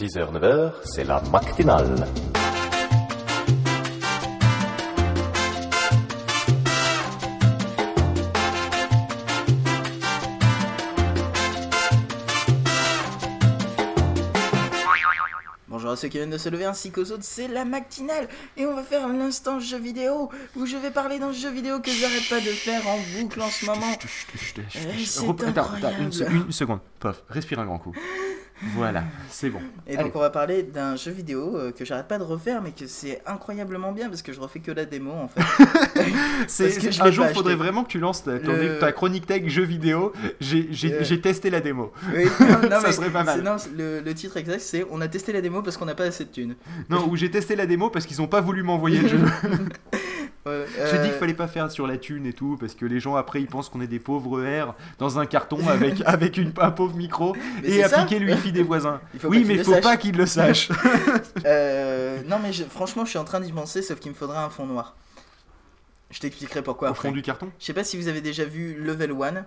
6h, 9h, c'est la matinale. Bonjour à ceux qui viennent de se lever ainsi qu'aux autres, c'est la matinale et on va faire un instant jeu vidéo où je vais parler d'un jeu vidéo que j'arrête pas de faire en boucle en ce moment. C'est Rep- attends, attends, une, se- incroyable. une seconde. Pof, respire un grand coup. Voilà, c'est bon. Et Allez. donc on va parler d'un jeu vidéo euh, que j'arrête pas de refaire mais que c'est incroyablement bien parce que je refais que la démo en fait. C'est- parce que je un jour, faudrait vraiment que tu lances ta, ton- Le- ta chronique tech jeu vidéo. J'ai Euh. testé la démo. Oui, non, non, Ça serait pas mal. non, le, le titre exact c'est on a testé la démo parce qu'on n'a pas assez de thunes. Non, où j'ai testé la démo parce qu'ils ont pas voulu m'envoyer le jeu. Ouais, J'ai euh, dit qu'il fallait pas faire sur la thune et tout parce que les gens après ils pensent qu'on est des pauvres R dans un carton avec, avec une, un pauvre micro Mais et appliquer le wifi des voisins. Il oui, mais le faut sache. pas qu'ils le sachent. Euh, non mais je- franchement je suis en train d'y penser sauf qu'il me faudrait un fond noir. Je t'expliquerai pourquoi Au après. fond du carton. Je sais pas si vous avez déjà vu Level 1.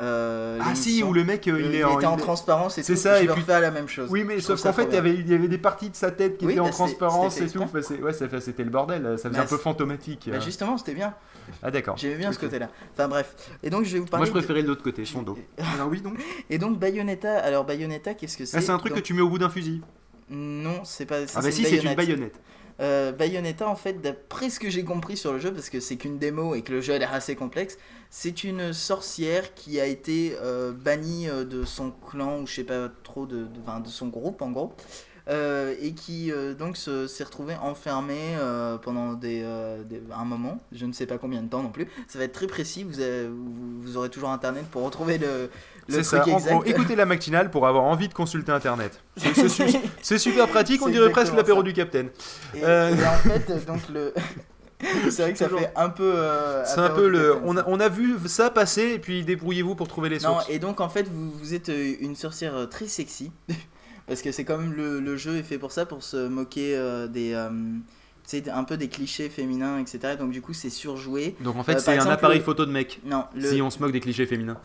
Euh, Ah si, où le mec euh, Euh, il est en. était en il transparence et C'est tout. ça, je et vais puis- la même chose. Oui, mais Je sauf qu'en fait, il y, avait, il y avait des parties de sa tête qui Oui, étaient en bah, transparence et tout. Enfin, c'est- ouais, ça fait- c'était le bordel. Ça faisait Bah, un peu fantomatique. Bah, justement, c'était bien. Ah d'accord. J'aimais bien ce Ok. côté-là. Enfin bref. Et donc je vais vous parler. Moi, je préférais de l'autre côté, son dos. Alors oui, donc. Et donc Bayonetta. Alors Bayonetta, qu'est-ce que c'est Ah, c'est un truc Donc, que tu mets au bout d'un fusil. Non, c'est pas. ça, Ah bah si, c'est une baïonnette. Euh, Bayonetta, en fait, d'après ce que j'ai compris sur le jeu, parce que c'est qu'une démo et que le jeu a l'air assez complexe, c'est une sorcière qui a été euh, bannie euh, de son clan, ou je sais pas trop, de, de, son groupe en gros, euh, et qui euh, donc se- s'est euh, pendant des, euh, des- un moment, je ne sais pas combien de temps non plus. Ça va être très précis, vous, avez- vous, vous aurez toujours internet pour retrouver le, le truc ça. En exact. gros, écoutez la matinale pour avoir envie de consulter Internet. C'est- C'est su- c'est super pratique, on dirait presque l'apéro du Capitaine. Et, et en fait, donc le. c'est vrai que ça Toujours. fait un peu. euh, C'est un peu le. On a, on a vu ça passer et puis débrouillez-vous pour trouver les Non, sources. et donc en fait, vous, vous êtes une sorcière très sexy. Parce que c'est quand même le, le jeu est fait pour ça, pour se moquer euh, des. euh, tu sais, un peu des clichés féminins, etc. Donc du coup, c'est surjoué. Donc en Euh, fait, par c'est un appareil photo de mec. Non, le. Si on se moque des clichés féminins.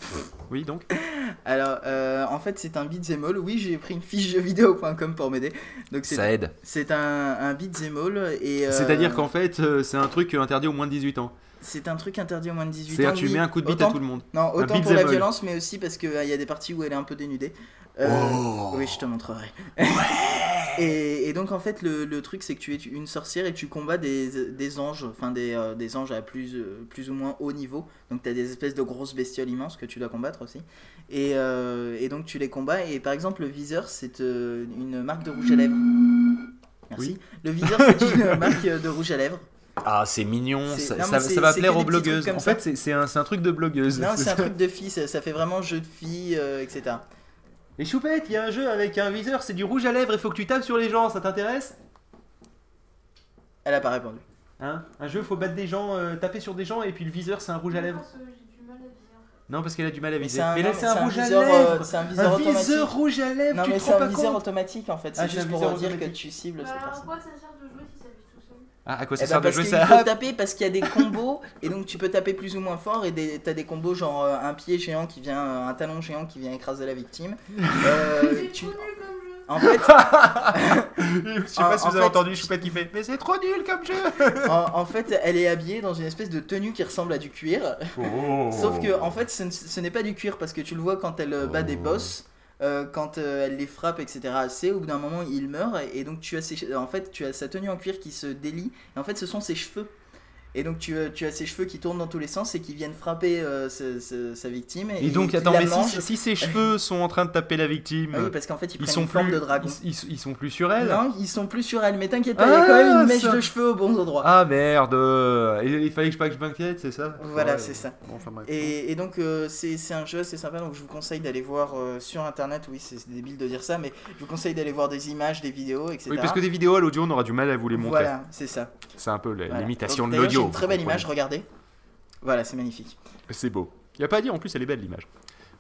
Oui, donc? Alors, euh, en fait, c'est un beat'em all. Oui, j'ai pris une fiche jeuxvideo.com pour m'aider. Donc c'est Ça aide. c'est un, un beat'em all et. euh, C'est-à-dire qu'en fait, euh, c'est un truc interdit aux moins de 18 ans. C'est un truc interdit aux moins de 18 ans. C'est-à-dire tu oui. mets un coup de bite à Autant tout le monde. Non, autant pour la violence, mais aussi parce qu'il y a des parties où elle est un peu dénudée. Euh, Oh. Oui, je te montrerai. et, et donc, en fait, le, le truc, c'est que tu es une sorcière et tu combats des, des anges, enfin des, euh, des anges à plus, euh, plus ou moins haut niveau. Donc, tu as des espèces de grosses bestioles immenses que tu dois combattre aussi. Et, euh, et donc, tu les combats. Et par exemple, le viseur, c'est une marque de rouge à lèvres. Merci. Oui. Le viseur, c'est une marque de rouge à lèvres. Ah, c'est mignon, ça, non, ça- mais c'est- ça va plaire aux blogueuses. En ça. fait, c'est- un, truc de blogueuse. Non, c'est un truc de fille, ça, ça fait vraiment jeu de fille, euh, etc. Et Choupette, il y a un jeu avec un viseur, c'est du rouge à lèvres, il faut que tu tapes sur les gens, ça t'intéresse? Elle a pas répondu. Hein? Un jeu, faut battre des gens, euh, taper sur des gens, et puis le viseur, c'est un rouge à lèvres. Non, parce qu'elle a du mal à viser. Mais là, c'est un rouge à viseur, euh, lèvres c'est un viseur Un automatique. viseur rouge à lèvres, Non, tu mais c'est un viseur automatique en fait. C'est Ah, juste pour dire que tu cibles Bah, cette à personne. quoi ça sert de jouer si ça vise tout seul Ah, à quoi ça Eh ben, sert de parce jouer qu'il ça faut taper parce qu'il y a des combos et donc tu peux taper plus ou moins fort et des- t'as des combos genre euh, un pied géant qui vient, euh, un talon géant qui vient écraser la victime. Euh, C'est tu- trop nul comme jeu. En fait, Je sais En- pas si vous avez fait- entendu Choupette qui fait Mais c'est trop nul comme jeu en, en fait, elle est habillée dans une espèce de tenue qui ressemble à du cuir. Oh. Sauf que en fait, ce n'est pas du cuir parce que tu le vois quand elle euh, bat des boss, euh, quand euh, elle les frappe, etc. C'est au bout d'un moment il meurt et, et donc tu as ses, en fait tu as sa tenue en cuir qui se délie et en fait ce sont ses cheveux. Et donc tu, as- tu as ses cheveux qui tournent dans tous les sens et qui viennent frapper euh, ce- ce- sa victime. Et, Et donc, attends, mais si, si ses cheveux sont en train de taper la victime, Ah oui, parce qu'en fait ils, sont une forme plus, de dragon. ils, ils- ils sont plus sur elle Non, ils sont plus sur elle, mais t'inquiète pas, il y a quand même Ah, une mèche ça. de cheveux au bon endroit. Ah merde Il fallait que je pas que je m'inquiète, c'est ça? Voilà, Ouais. c'est ça. Bon, enfin, bref. Et, et donc euh, c'est c'est un jeu assez sympa, donc je vous conseille d'aller voir euh, sur internet, oui c'est c'est débile de dire ça, mais je vous conseille d'aller voir des images, des vidéos, etc. Oui, parce que des vidéos à l'audio, on aura du mal à vous les montrer. Voilà, c'est ça. C'est un peu Voilà. l'imitation de l'audio. Une très belle image, regardez. Voilà, c'est magnifique. C'est beau. Y a pas à dire, en plus, elle est belle l'image.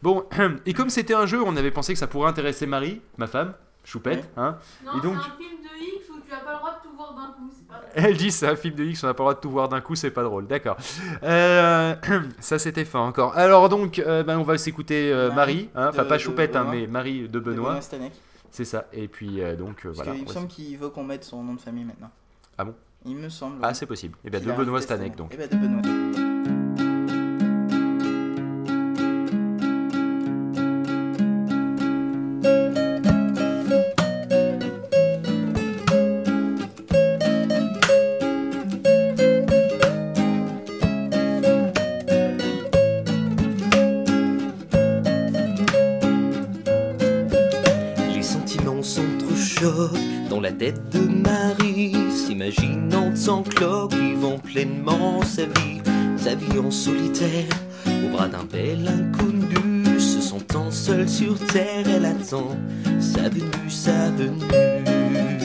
Bon, et comme c'était un jeu, on avait pensé que ça pourrait intéresser Marie, ma femme, Choupette, Ouais. hein. Non, Et donc- c'est un film de X où tu as pas le droit de tout voir d'un coup. C'est pas Elle dit c'est un film de X, on n'a pas le droit de tout voir d'un coup, c'est pas drôle. D'accord. Euh, ça c'était fin encore. Alors donc, euh, ben, on va s'écouter euh, Marie hein. enfin de- pas de Choupette, hein, Benoît. mais Marie de De Benoît. Stanek. C'est ça. Et puis euh, donc euh, Parce voilà. qu'il me Ouais, semble qu'il veut qu'on mette son nom de famille maintenant. Ah bon? Il me semble. Ah, oui. c'est possible. Et bien de Benoît Stanek donc. Eh ben, de Benoît. Les sentiments s'entrechoquent dans la tête de Marie, s'imaginant sans cloque, vivant pleinement sa vie, sa vie en solitaire, au bras d'un bel inconnu, se sentant seule sur terre, elle attend sa venue, sa venue.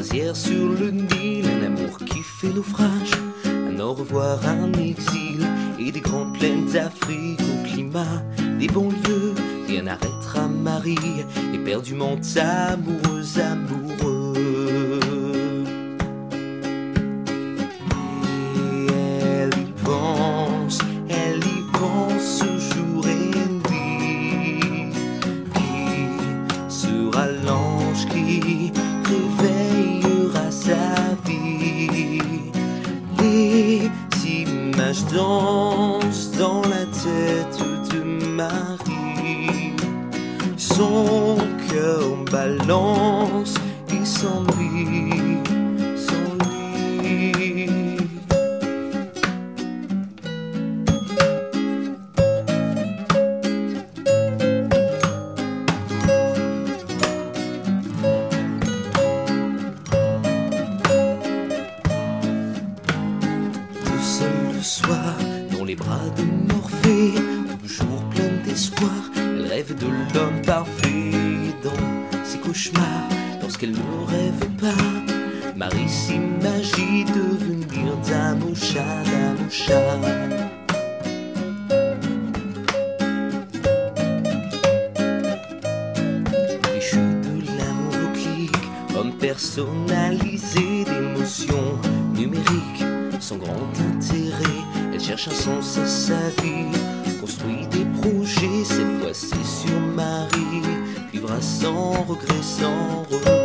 Croisière sur le Nil, un amour qui fait naufrage, un au revoir, un exil et des grandes plaines d'Afrique au climat, des banlieues et un arrêtera Marie, éperdument amoureuse, amoureux. Images dansent dans la tête de Marie. Son cœur balance et s'ennuie, soir, dans les bras de Morphée, toujours pleine d'espoir, rêve de l'homme parfait dans ses cauchemars. Lorsqu'elle ne rêve pas, Marie s'imagine devenir dame au chat, dame au chat. Personnalisé d'émotions numériques, sans grand un sens à sa vie, construit des projets, cette fois c'est sur Marie, vivra sans regret, sans.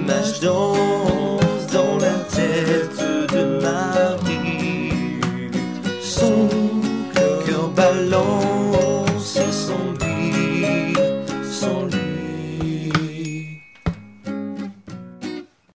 Images